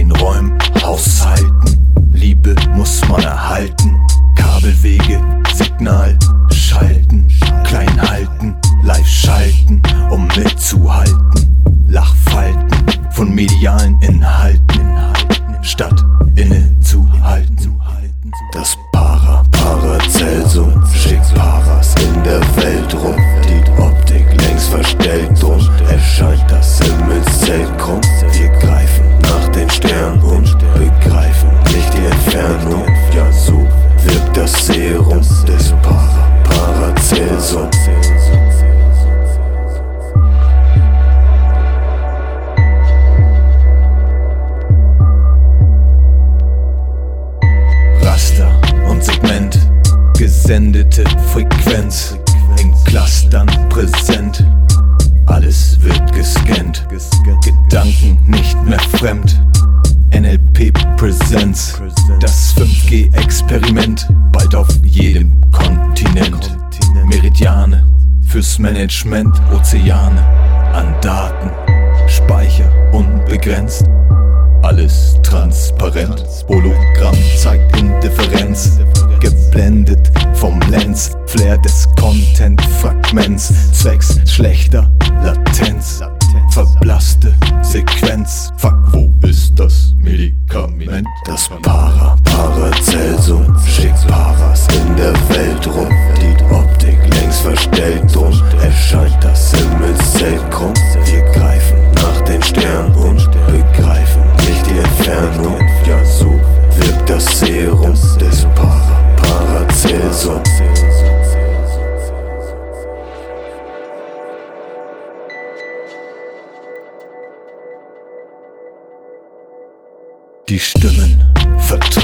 den Räumen haushalten. Liebe muss man erhalten. Kabelwege, Signal, schalten, klein halten, live schalten, um mitzuhalten. Lachfalten von medialen Inhalten, statt innezuhalten. Das Para, Paracelsum schickt Paras in der Welt rum. Die Optik längst verstellt gesendete Frequenz in Clustern präsent. Alles wird gescannt, Gedanken nicht mehr fremd. NLP Presents, das 5G-Experiment, bald auf jedem Kontinent. Meridiane fürs Management, Ozeane an Daten, Speicher unbegrenzt. Alles transparent, Hologramm zeigt Indifferenz, geblendet vom Lens, Flair des Content-Fragments, zwecks schlechter Latenz, verblasste Sequenz. Fuck, wo ist das Medikament? Das Para, Paracelsum, schickt Die Stimmen vertraut,